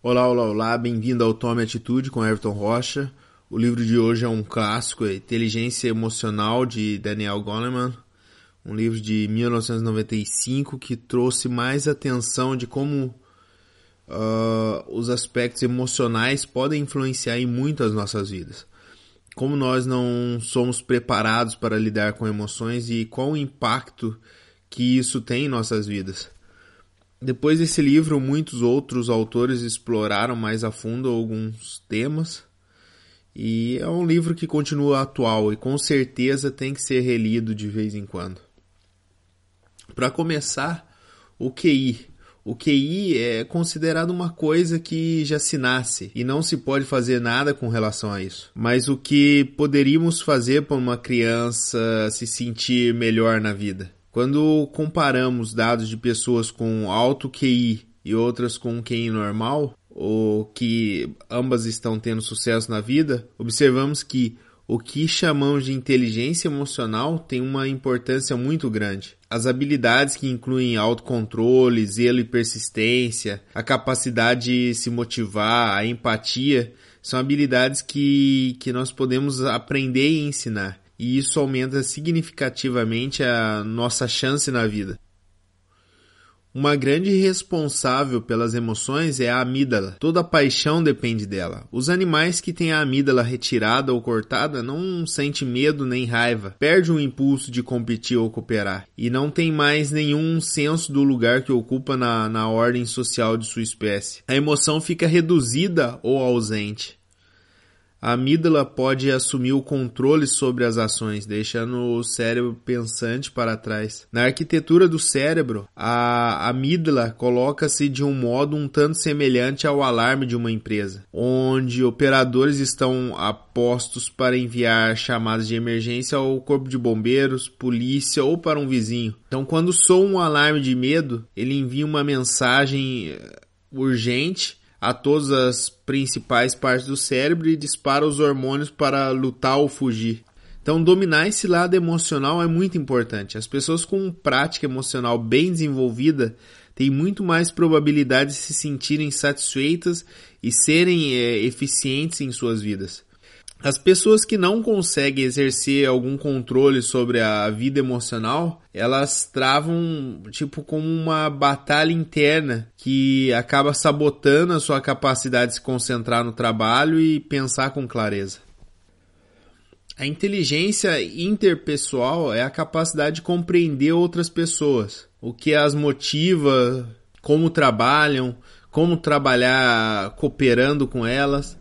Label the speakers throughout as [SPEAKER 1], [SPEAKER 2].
[SPEAKER 1] Olá, olá, olá, bem-vindo ao Tome Atitude com Everton Rocha. O livro de hoje é um clássico, é Inteligência Emocional de Daniel Goleman, um livro de 1995 que trouxe mais atenção de como uh, os aspectos emocionais podem influenciar em muito as nossas vidas. Como nós não somos preparados para lidar com emoções e qual o impacto que isso tem em nossas vidas. Depois desse livro, muitos outros autores exploraram mais a fundo alguns temas. E é um livro que continua atual e com certeza tem que ser relido de vez em quando. Para começar, o QI. O QI é considerado uma coisa que já se nasce e não se pode fazer nada com relação a isso. Mas o que poderíamos fazer para uma criança se sentir melhor na vida? Quando comparamos dados de pessoas com alto QI e outras com QI normal, ou que ambas estão tendo sucesso na vida, observamos que o que chamamos de inteligência emocional tem uma importância muito grande. As habilidades que incluem autocontrole, zelo e persistência, a capacidade de se motivar, a empatia, são habilidades que, que nós podemos aprender e ensinar e isso aumenta significativamente a nossa chance na vida. Uma grande responsável pelas emoções é a amígdala. Toda paixão depende dela. Os animais que têm a amígdala retirada ou cortada não sentem medo nem raiva, perde o impulso de competir ou cooperar e não tem mais nenhum senso do lugar que ocupa na, na ordem social de sua espécie. A emoção fica reduzida ou ausente. A amígdala pode assumir o controle sobre as ações, deixando o cérebro pensante para trás. Na arquitetura do cérebro, a amígdala coloca-se de um modo um tanto semelhante ao alarme de uma empresa, onde operadores estão apostos para enviar chamadas de emergência ao corpo de bombeiros, polícia ou para um vizinho. Então, quando soa um alarme de medo, ele envia uma mensagem eh, urgente a todas as principais partes do cérebro e dispara os hormônios para lutar ou fugir. Então, dominar esse lado emocional é muito importante. As pessoas com prática emocional bem desenvolvida têm muito mais probabilidade de se sentirem satisfeitas e serem é, eficientes em suas vidas. As pessoas que não conseguem exercer algum controle sobre a vida emocional, elas travam tipo como uma batalha interna que acaba sabotando a sua capacidade de se concentrar no trabalho e pensar com clareza. A inteligência interpessoal é a capacidade de compreender outras pessoas, o que as motiva, como trabalham, como trabalhar cooperando com elas.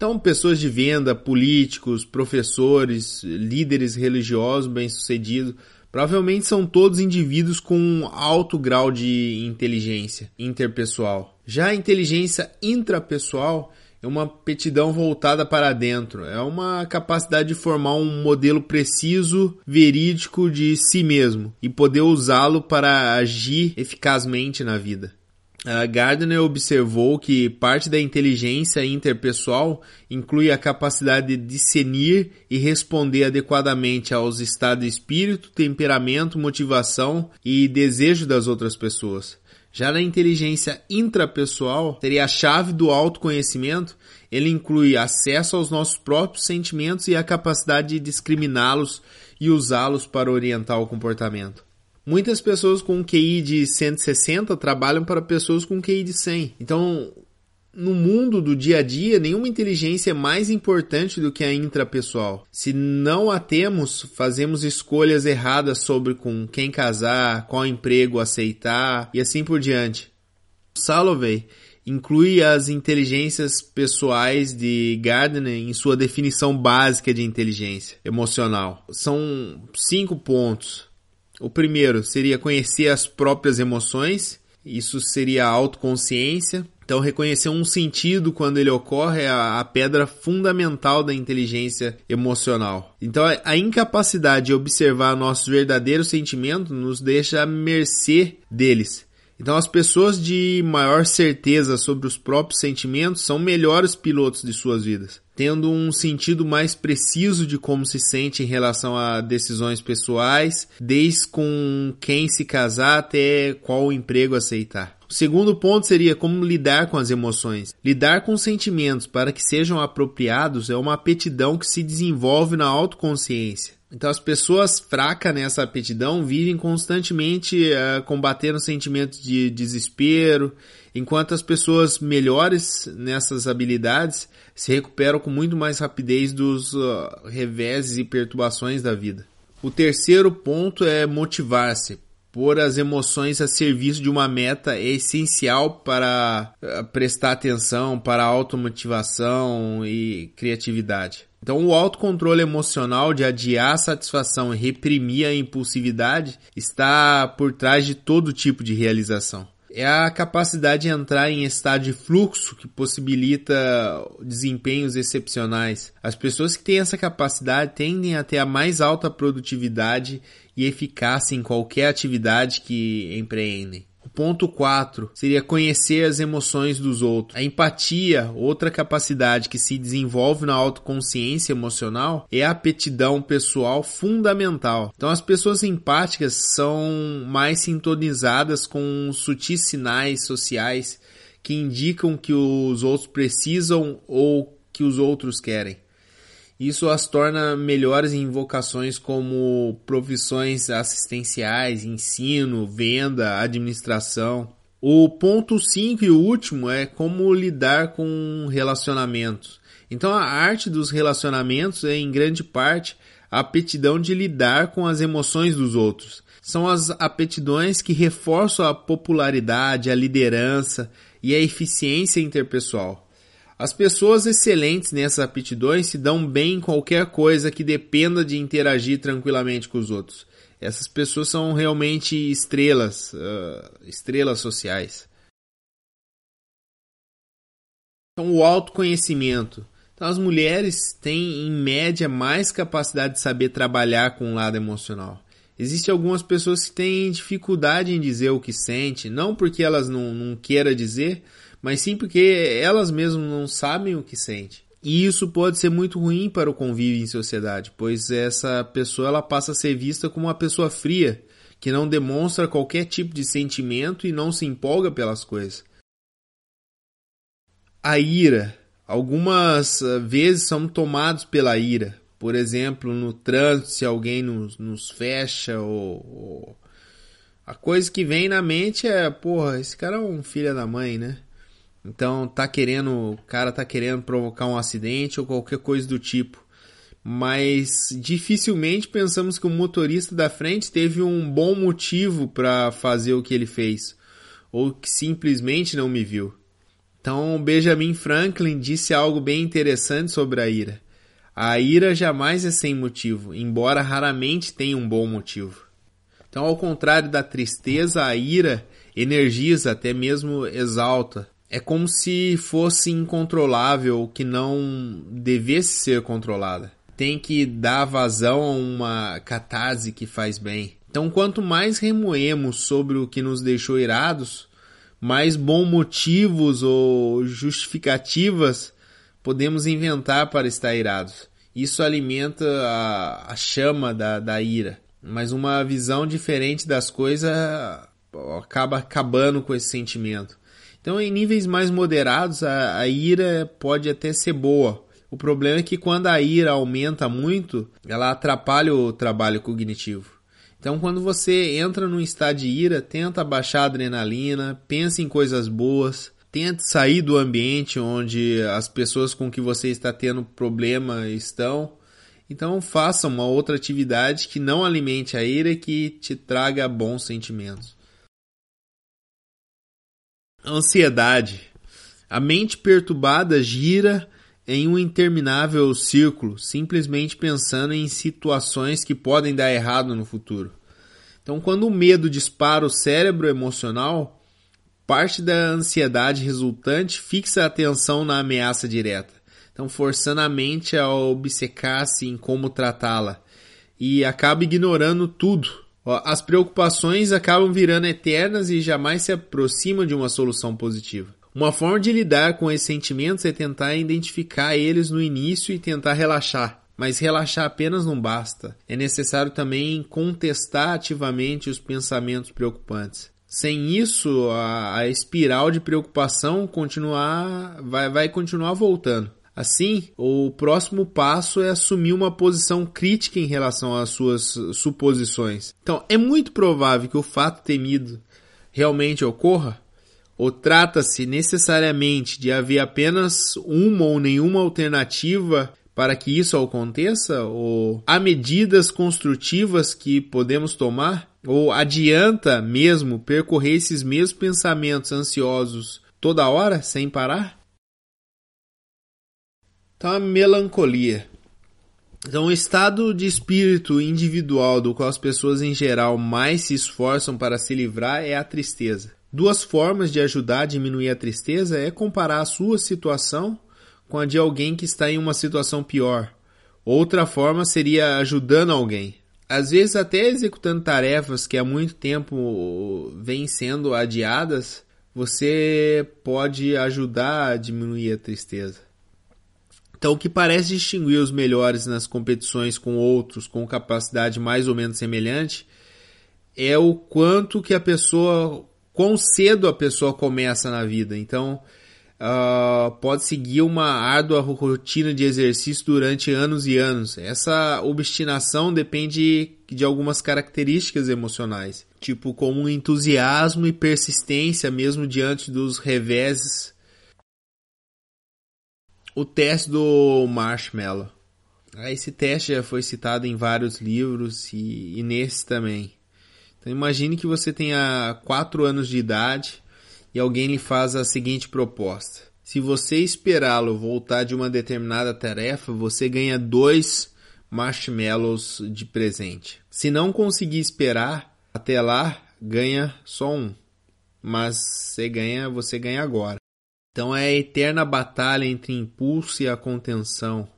[SPEAKER 1] Então, pessoas de venda, políticos, professores, líderes religiosos bem-sucedidos, provavelmente são todos indivíduos com um alto grau de inteligência interpessoal. Já a inteligência intrapessoal é uma petidão voltada para dentro, é uma capacidade de formar um modelo preciso, verídico de si mesmo e poder usá-lo para agir eficazmente na vida. Uh, Gardner observou que parte da inteligência interpessoal inclui a capacidade de discernir e responder adequadamente aos estados de espírito, temperamento, motivação e desejo das outras pessoas. Já na inteligência intrapessoal, seria a chave do autoconhecimento, ele inclui acesso aos nossos próprios sentimentos e a capacidade de discriminá-los e usá-los para orientar o comportamento. Muitas pessoas com QI de 160 trabalham para pessoas com QI de 100. Então, no mundo do dia a dia, nenhuma inteligência é mais importante do que a intrapessoal. Se não a temos, fazemos escolhas erradas sobre com quem casar, qual emprego aceitar e assim por diante. Salovey inclui as inteligências pessoais de Gardner em sua definição básica de inteligência emocional. São cinco pontos. O primeiro seria conhecer as próprias emoções, isso seria a autoconsciência. Então, reconhecer um sentido quando ele ocorre é a, pedra fundamental da inteligência emocional. Então, a incapacidade de observar nossos verdadeiros sentimentos nos deixa à mercê deles. Então, as pessoas de maior certeza sobre os próprios sentimentos são melhores pilotos de suas vidas, tendo um sentido mais preciso de como se sente em relação a decisões pessoais, desde com quem se casar até qual emprego aceitar. O segundo ponto seria como lidar com as emoções. Lidar com sentimentos para que sejam apropriados é uma aptidão que se desenvolve na autoconsciência. Então as pessoas fracas nessa aptidão vivem constantemente uh, combatendo sentimentos de desespero, enquanto as pessoas melhores nessas habilidades se recuperam com muito mais rapidez dos uh, reveses e perturbações da vida. O terceiro ponto é motivar-se. Pôr as emoções a serviço de uma meta é essencial para uh, prestar atenção, para automotivação e criatividade. Então, o autocontrole emocional de adiar a satisfação e reprimir a impulsividade está por trás de todo tipo de realização. É a capacidade de entrar em estado de fluxo que possibilita desempenhos excepcionais. As pessoas que têm essa capacidade tendem a ter a mais alta produtividade e eficácia em qualquer atividade que empreendem. Ponto 4 seria conhecer as emoções dos outros. A empatia, outra capacidade que se desenvolve na autoconsciência emocional, é a aptidão pessoal fundamental. Então, as pessoas empáticas são mais sintonizadas com sutis sinais sociais que indicam que os outros precisam ou que os outros querem. Isso as torna melhores em vocações como profissões assistenciais, ensino, venda, administração. O ponto 5 e último é como lidar com relacionamentos. Então a arte dos relacionamentos é em grande parte a aptidão de lidar com as emoções dos outros. São as aptidões que reforçam a popularidade, a liderança e a eficiência interpessoal. As pessoas excelentes nessas aptidões se dão bem em qualquer coisa que dependa de interagir tranquilamente com os outros. Essas pessoas são realmente estrelas, uh, estrelas sociais. Então, o autoconhecimento. Então, as mulheres têm, em média, mais capacidade de saber trabalhar com o lado emocional. Existem algumas pessoas que têm dificuldade em dizer o que sente, não porque elas não, não queiram dizer, mas sim porque elas mesmas não sabem o que sente. E isso pode ser muito ruim para o convívio em sociedade, pois essa pessoa ela passa a ser vista como uma pessoa fria, que não demonstra qualquer tipo de sentimento e não se empolga pelas coisas. A ira. Algumas eh, vezes somos tomados pela ira. Por exemplo, no trânsito, se alguém nos, nos fecha ou, ou... A coisa que vem na mente é, porra, esse cara é um filho da mãe, né? Então tá querendo, o cara tá querendo provocar um acidente ou qualquer coisa do tipo. Mas dificilmente pensamos que o motorista da frente teve um bom motivo para fazer o que ele fez, ou que simplesmente não me viu. Então Benjamin Franklin disse algo bem interessante sobre a ira. A ira jamais é sem motivo, embora raramente tenha um bom motivo. Então, ao contrário da tristeza, a ira energiza, até mesmo exalta, é como se fosse incontrolável, que não devesse ser controlada. Tem que dar vazão a uma catarse que faz bem. Então, quanto mais remoemos sobre o que nos deixou irados, mais bons motivos ou justificativas podemos inventar para estar irados. Isso alimenta a, a chama da, da ira. Mas uma visão diferente das coisas acaba acabando com esse sentimento. Então, em níveis mais moderados, a, a ira pode até ser boa. O problema é que quando a ira aumenta muito, ela atrapalha o trabalho cognitivo. Então, quando você entra num estado de ira, tenta baixar a adrenalina, pense em coisas boas, tente sair do ambiente onde as pessoas com que você está tendo problema estão. Então, faça uma outra atividade que não alimente a ira e que te traga bons sentimentos. Ansiedade. A mente perturbada gira em um interminável círculo, simplesmente pensando em situações que podem dar errado no futuro. Então, quando o medo dispara o cérebro emocional, parte da ansiedade resultante fixa a atenção na ameaça direta, então forçando a mente a obcecar-se em como tratá-la e acaba ignorando tudo as preocupações acabam virando eternas e jamais se aproximam de uma solução positiva. Uma forma de lidar com esses sentimentos é tentar identificar eles no início e tentar relaxar. Mas relaxar apenas não basta. É necessário também contestar ativamente os pensamentos preocupantes. Sem isso, a, a espiral de preocupação continuar, vai, vai continuar voltando. Assim, o próximo passo é assumir uma posição crítica em relação às suas suposições. Então, é muito provável que o fato temido realmente ocorra? Ou trata-se necessariamente de haver apenas uma ou nenhuma alternativa para que isso aconteça? Ou há medidas construtivas que podemos tomar? Ou adianta mesmo percorrer esses mesmos pensamentos ansiosos toda hora, sem parar? Então, a melancolia. Então, o estado de espírito individual do qual as pessoas em geral mais se esforçam para se livrar é a tristeza. Duas formas de ajudar a diminuir a tristeza é comparar a sua situação com a de alguém que está em uma situação pior. Outra forma seria ajudando alguém. Às vezes, até executando tarefas que há muito tempo vêm sendo adiadas, você pode ajudar a diminuir a tristeza. Então, o que parece distinguir os melhores nas competições com outros com capacidade mais ou menos semelhante é o quanto que a pessoa, quão cedo a pessoa começa na vida. Então, uh, pode seguir uma árdua rotina de exercício durante anos e anos. Essa obstinação depende de algumas características emocionais, tipo como entusiasmo e persistência mesmo diante dos reveses. O teste do marshmallow. Esse teste já foi citado em vários livros e, e nesse também. Então imagine que você tenha 4 anos de idade e alguém lhe faz a seguinte proposta. Se você esperá-lo voltar de uma determinada tarefa, você ganha dois marshmallows de presente. Se não conseguir esperar até lá, ganha só um. Mas você ganha, você ganha agora. Então é a eterna batalha entre impulso e a contenção,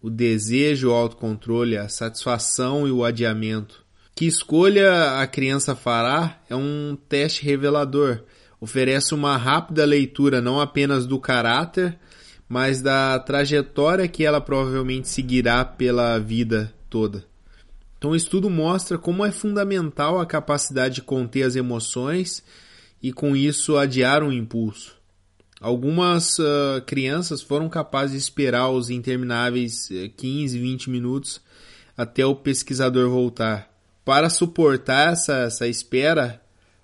[SPEAKER 1] o desejo, o autocontrole, a satisfação e o adiamento. Que escolha a criança fará é um teste revelador oferece uma rápida leitura não apenas do caráter, mas da trajetória que ela provavelmente seguirá pela vida toda. Então, o estudo mostra como é fundamental a capacidade de conter as emoções e, com isso, adiar um impulso. Algumas uh, crianças foram capazes de esperar os intermináveis 15, eh, 20 minutos até o pesquisador voltar. Para suportar essa, essa espera,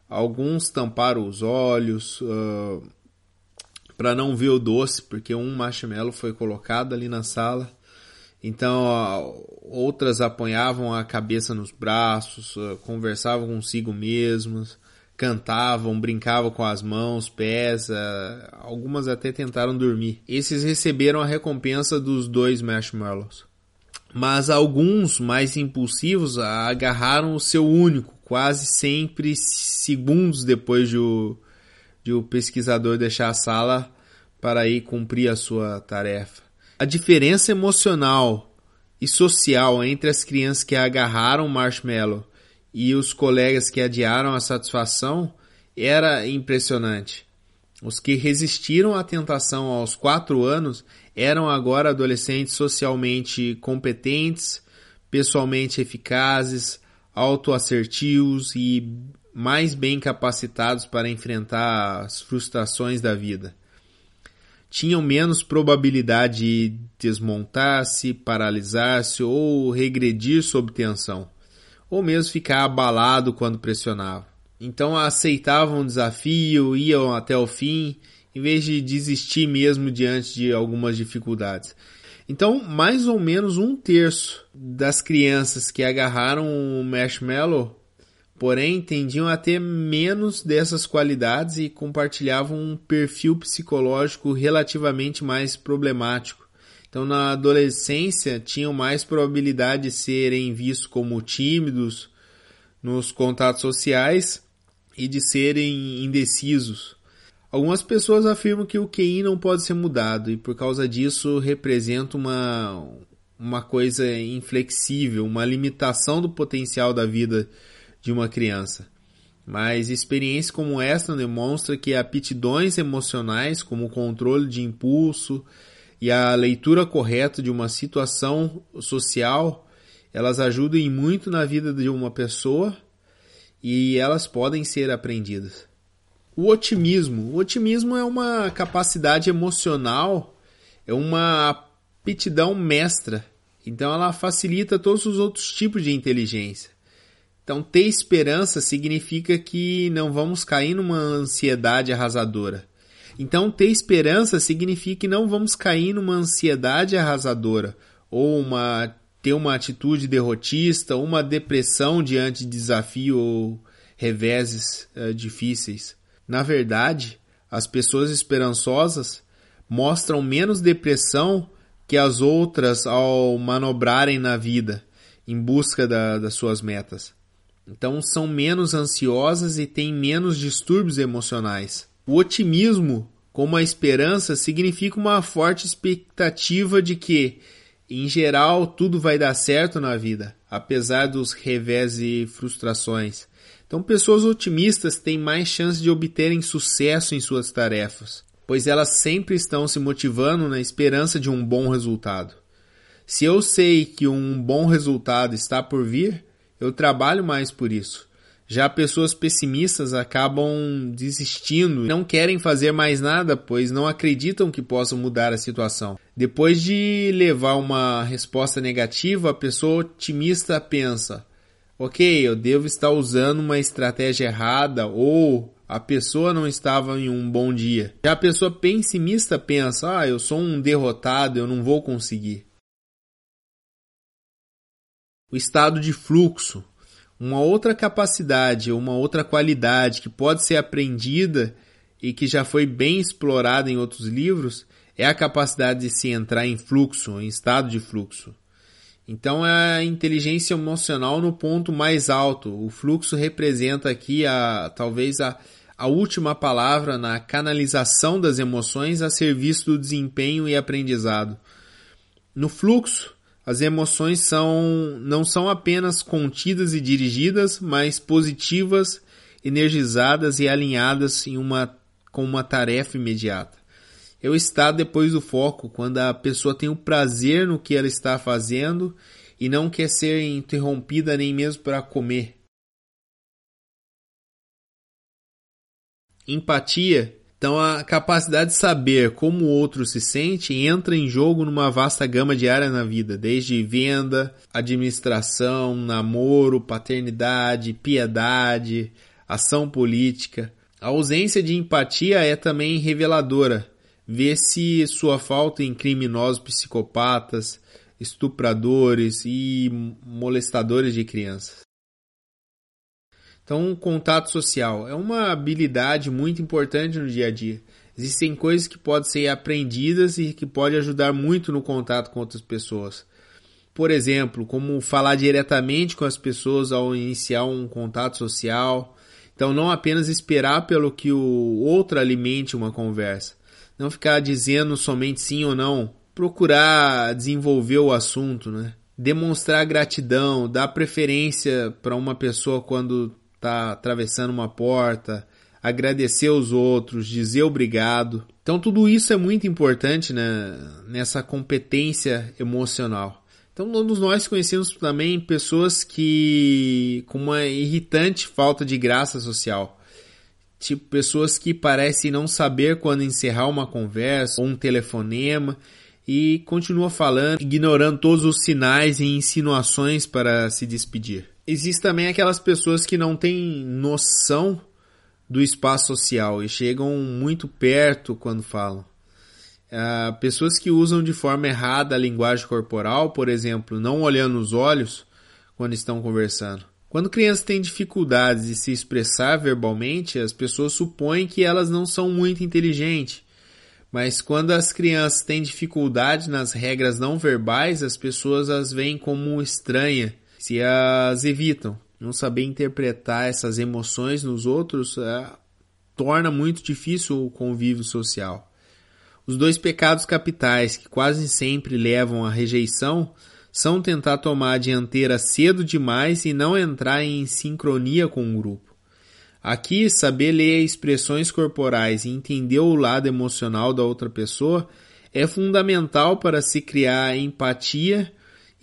[SPEAKER 1] Alguns tamparam os olhos uh, para não ver o doce, porque um marshmallow foi colocado ali na sala. Então, outras apanhavam a cabeça nos braços, uh, conversavam consigo mesmas, cantavam, brincavam com as mãos, pés, algumas até tentaram dormir. Esses receberam a recompensa dos dois marshmallows. Mas alguns mais impulsivos agarraram o seu único, quase sempre segundos depois de o, de o pesquisador deixar a sala para ir cumprir a sua tarefa. A diferença emocional e social entre as crianças que agarraram o marshmallow e os colegas que adiaram a satisfação era impressionante. Os que resistiram à tentação aos quatro anos eram agora adolescentes socialmente competentes, pessoalmente eficazes, autoassertivos e mais bem capacitados para enfrentar as frustrações da vida. Tinham menos probabilidade de desmontar-se, paralisar-se ou regredir sob tensão, ou mesmo ficar abalado quando pressionava. Então aceitavam o desafio, iam até o fim, em vez de desistir mesmo diante de algumas dificuldades. Então, mais ou menos um terço das crianças que agarraram o marshmallow, porém, tendiam a ter menos dessas qualidades e compartilhavam um perfil psicológico relativamente mais problemático. Então, na adolescência, tinham mais probabilidade de serem vistos como tímidos nos contatos sociais e de serem indecisos. Algumas pessoas afirmam que o QI não pode ser mudado e por causa disso representa uma, uma coisa inflexível, uma limitação do potencial da vida de uma criança. Mas experiências como esta demonstram que aptidões emocionais, como o controle de impulso e a leitura correta de uma situação social, elas ajudam muito na vida de uma pessoa e elas podem ser aprendidas. O otimismo. O otimismo é uma capacidade emocional, é uma aptidão mestra. Então ela facilita todos os outros tipos de inteligência. Então ter esperança significa que não vamos cair numa ansiedade arrasadora. Então ter esperança significa que não vamos cair numa ansiedade arrasadora ou uma ter uma atitude derrotista, uma depressão diante de desafio ou reveses uh, difíceis. Na verdade, as pessoas esperançosas mostram menos depressão que as outras ao manobrarem na vida em busca da, das suas metas. Então são menos ansiosas e têm menos distúrbios emocionais. O otimismo, como a esperança, significa uma forte expectativa de que, em geral, tudo vai dar certo na vida, apesar dos revés e frustrações. Então, pessoas otimistas têm mais chance de obterem sucesso em suas tarefas, pois elas sempre estão se motivando na esperança de um bom resultado. Se eu sei que um bom resultado está por vir, eu trabalho mais por isso. Já pessoas pessimistas acabam desistindo, não querem fazer mais nada, pois não acreditam que possam mudar a situação. Depois de levar uma resposta negativa, a pessoa otimista pensa: ok, eu devo estar usando uma estratégia errada ou a pessoa não estava em um bom dia. Já a pessoa pessimista pensa, ah, eu sou um derrotado, eu não vou conseguir. O estado de fluxo, uma outra capacidade, uma outra qualidade que pode ser aprendida e que já foi bem explorada em outros livros, é a capacidade de se entrar em fluxo, em estado de fluxo. Então é a inteligência emocional no ponto mais alto. O fluxo representa aqui a talvez a, a última palavra na canalização das emoções a serviço do desempenho e aprendizado. No fluxo, as emoções são não são apenas contidas e dirigidas, mas positivas, energizadas e alinhadas em uma com uma tarefa imediata é o estado depois do foco, quando a pessoa tem o prazer no que ela está fazendo e não quer ser interrompida nem mesmo para comer. Empatia. Então, a capacidade de saber como o outro se sente entra em jogo numa vasta gama de áreas na vida, desde venda, administração, namoro, paternidade, piedade, ação política. A ausência de empatia é também reveladora vê-se sua falta em criminosos psicopatas, estupradores e molestadores de crianças. Então, contato social é uma habilidade muito importante no dia a dia. Existem coisas que podem ser aprendidas e que podem ajudar muito no contato com outras pessoas. Por exemplo, como falar diretamente com as pessoas ao iniciar um contato social. Então, não apenas esperar pelo que o outro alimente uma conversa, não ficar dizendo somente sim ou não, procurar desenvolver o assunto, né? Demonstrar gratidão, dar preferência para uma pessoa quando está atravessando uma porta, agradecer os outros, dizer obrigado. Então tudo isso é muito importante né, nessa competência emocional. Então todos nós conhecemos também pessoas que com uma irritante falta de graça social tipo pessoas que parecem não saber quando encerrar uma conversa ou um telefonema e continua falando, ignorando todos os sinais e insinuações para se despedir. Existem também aquelas pessoas que não têm noção do espaço social e chegam muito perto quando falam. Uh, pessoas que usam de forma errada a linguagem corporal, por exemplo, não olhando nos olhos quando estão conversando. Quando crianças têm dificuldades de se expressar verbalmente, as pessoas supõem que elas não são muito inteligentes. Mas quando as crianças têm dificuldade nas regras não verbais, as pessoas as veem como estranha, se as evitam. Não saber interpretar essas emoções nos outros é, torna muito difícil o convívio social. Os dois pecados capitais que quase sempre levam à rejeição são tentar tomar a dianteira cedo demais e não entrar em sincronia com o grupo. Aqui, saber ler expressões corporais e entender o lado emocional da outra pessoa é fundamental para se criar empatia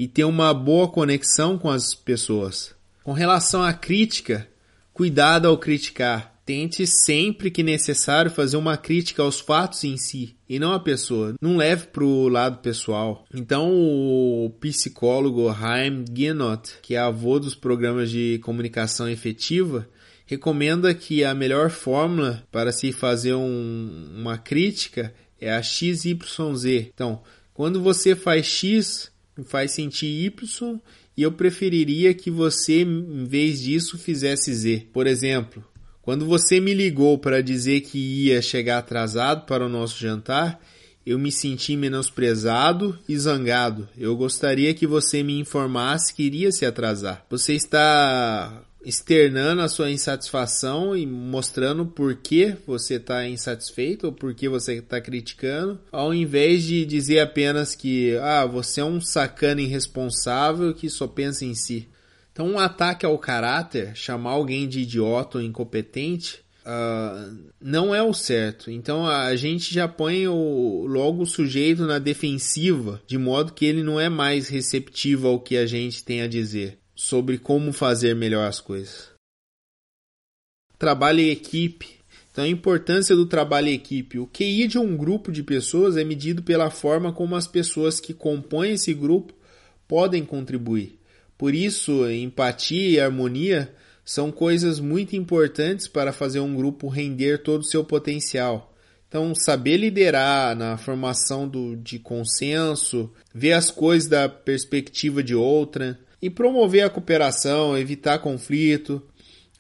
[SPEAKER 1] e ter uma boa conexão com as pessoas. Com relação à crítica, Cuidado ao criticar. Tente sempre que necessário fazer uma crítica aos fatos em si e não à pessoa. Não leve para o lado pessoal. Então, o psicólogo Haim Ginott, que é avô dos programas de comunicação efetiva, recomenda que a melhor fórmula para se fazer um, uma crítica é a XYZ. Então, quando você faz X, faz sentir Y, e eu preferiria que você, em vez disso, fizesse Z. Por exemplo, quando você me ligou para dizer que ia chegar atrasado para o nosso jantar, eu me senti menosprezado e zangado. Eu gostaria que você me informasse que iria se atrasar. Você está externando a sua insatisfação e mostrando por que você está insatisfeito ou por que você está criticando, ao invés de dizer apenas que ah, você é um sacana irresponsável que só pensa em si. Então, um ataque ao caráter, chamar alguém de idiota ou incompetente, uh, não é o certo. Então, a gente já põe o, logo o sujeito na defensiva, de modo que ele não é mais receptivo ao que a gente tem a dizer sobre como fazer melhor as coisas. Trabalho em equipe. Então, a importância do trabalho em equipe. O QI de um grupo de pessoas é medido pela forma como as pessoas que compõem esse grupo podem contribuir. Por isso, empatia e harmonia são coisas muito importantes para fazer um grupo render todo o seu potencial. Então, saber liderar na formação do, de consenso, ver as coisas da perspectiva de outra, e promover a cooperação, evitar conflito.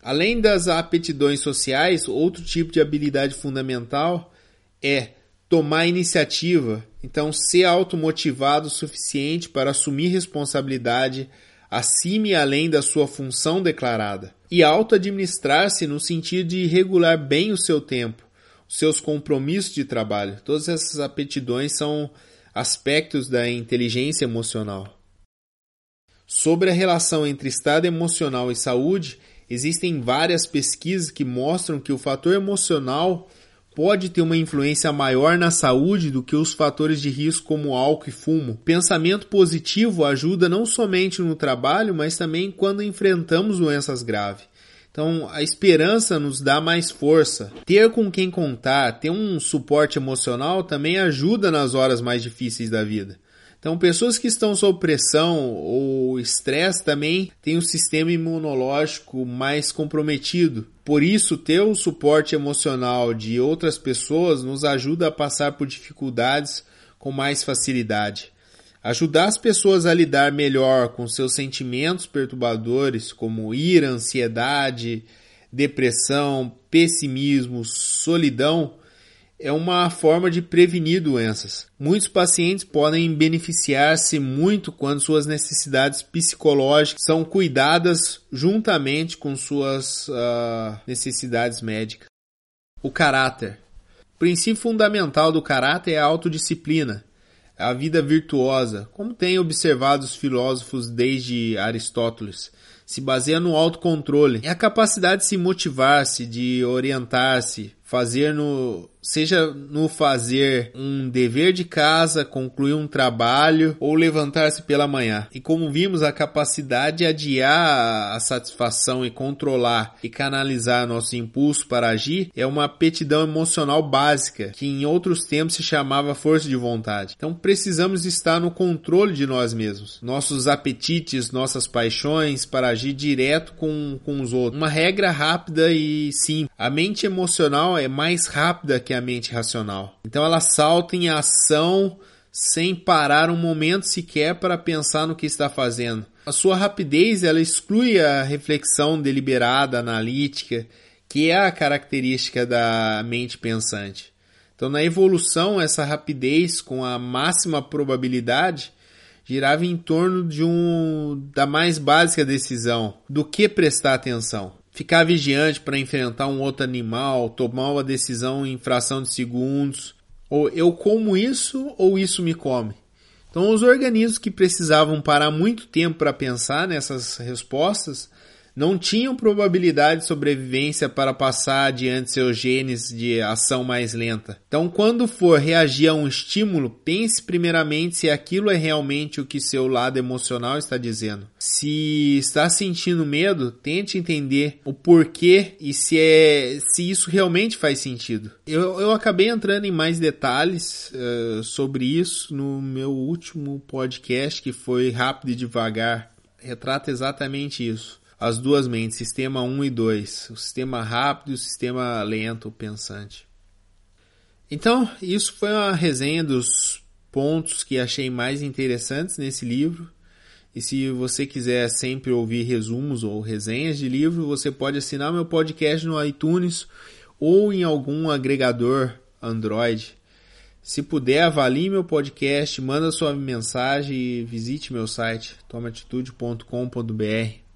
[SPEAKER 1] Além das aptidões sociais, outro tipo de habilidade fundamental é tomar iniciativa, então ser automotivado o suficiente para assumir responsabilidade acima e além da sua função declarada. E auto-administrar-se no sentido de regular bem o seu tempo, os seus compromissos de trabalho. Todas essas aptidões são aspectos da inteligência emocional. Sobre a relação entre estado emocional e saúde, existem várias pesquisas que mostram que o fator emocional pode ter uma influência maior na saúde do que os fatores de risco como álcool e fumo. Pensamento positivo ajuda não somente no trabalho, mas também quando enfrentamos doenças graves. Então, a esperança nos dá mais força. Ter com quem contar, ter um suporte emocional também ajuda nas horas mais difíceis da vida. Então, pessoas que estão sob pressão ou estresse também têm um sistema imunológico mais comprometido. Por isso, ter o suporte emocional de outras pessoas nos ajuda a passar por dificuldades com mais facilidade. Ajudar as pessoas a lidar melhor com seus sentimentos perturbadores, como ira, ansiedade, depressão, pessimismo, solidão, é uma forma de prevenir doenças. Muitos pacientes podem beneficiar-se muito quando suas necessidades psicológicas são cuidadas juntamente com suas uh, necessidades médicas. O caráter. O princípio fundamental do caráter é a autodisciplina, a vida virtuosa, como têm observado os filósofos desde Aristóteles se baseia no autocontrole. É a capacidade de se motivar-se, de orientar-se, fazer no seja no fazer um dever de casa, concluir um trabalho ou levantar-se pela manhã. E como vimos, a capacidade de adiar a satisfação e controlar e canalizar nosso impulso para agir é uma aptidão emocional básica, que em outros tempos se chamava força de vontade. Então precisamos estar no controle de nós mesmos, nossos apetites, nossas paixões para agir direto com, com os outros. Uma regra rápida e simples. A mente emocional é mais rápida que a mente racional. Então ela salta em ação sem parar um momento sequer para pensar no que está fazendo. A sua rapidez ela exclui a reflexão deliberada, analítica, que é a característica da mente pensante. Então, na evolução, essa rapidez com a máxima probabilidade girava em torno de um da mais básica decisão, do que prestar atenção ficar vigiante para enfrentar um outro animal, tomar uma decisão em fração de segundos, ou eu como isso ou isso me come. Então, os organismos que precisavam parar muito tempo para pensar nessas respostas não tinham probabilidade de sobrevivência para passar adiante seus genes de ação mais lenta. Então, quando for reagir a um estímulo, pense primeiramente se aquilo é realmente o que seu lado emocional está dizendo. Se está sentindo medo, tente entender o porquê e se, é, se isso realmente faz sentido. Eu, eu acabei entrando em mais detalhes uh, sobre isso no meu último podcast, que foi Rápido e Devagar. Retrata exatamente isso as duas mentes, sistema 1 e 2, o sistema rápido e o sistema lento, pensante. Então, isso foi uma resenha dos pontos que achei mais interessantes nesse livro. E se você quiser sempre ouvir resumos ou resenhas de livro, você pode assinar meu podcast no iTunes ou em algum agregador Android. Se puder, avalie meu podcast, manda sua mensagem e visite meu site tomaatitude.com.br.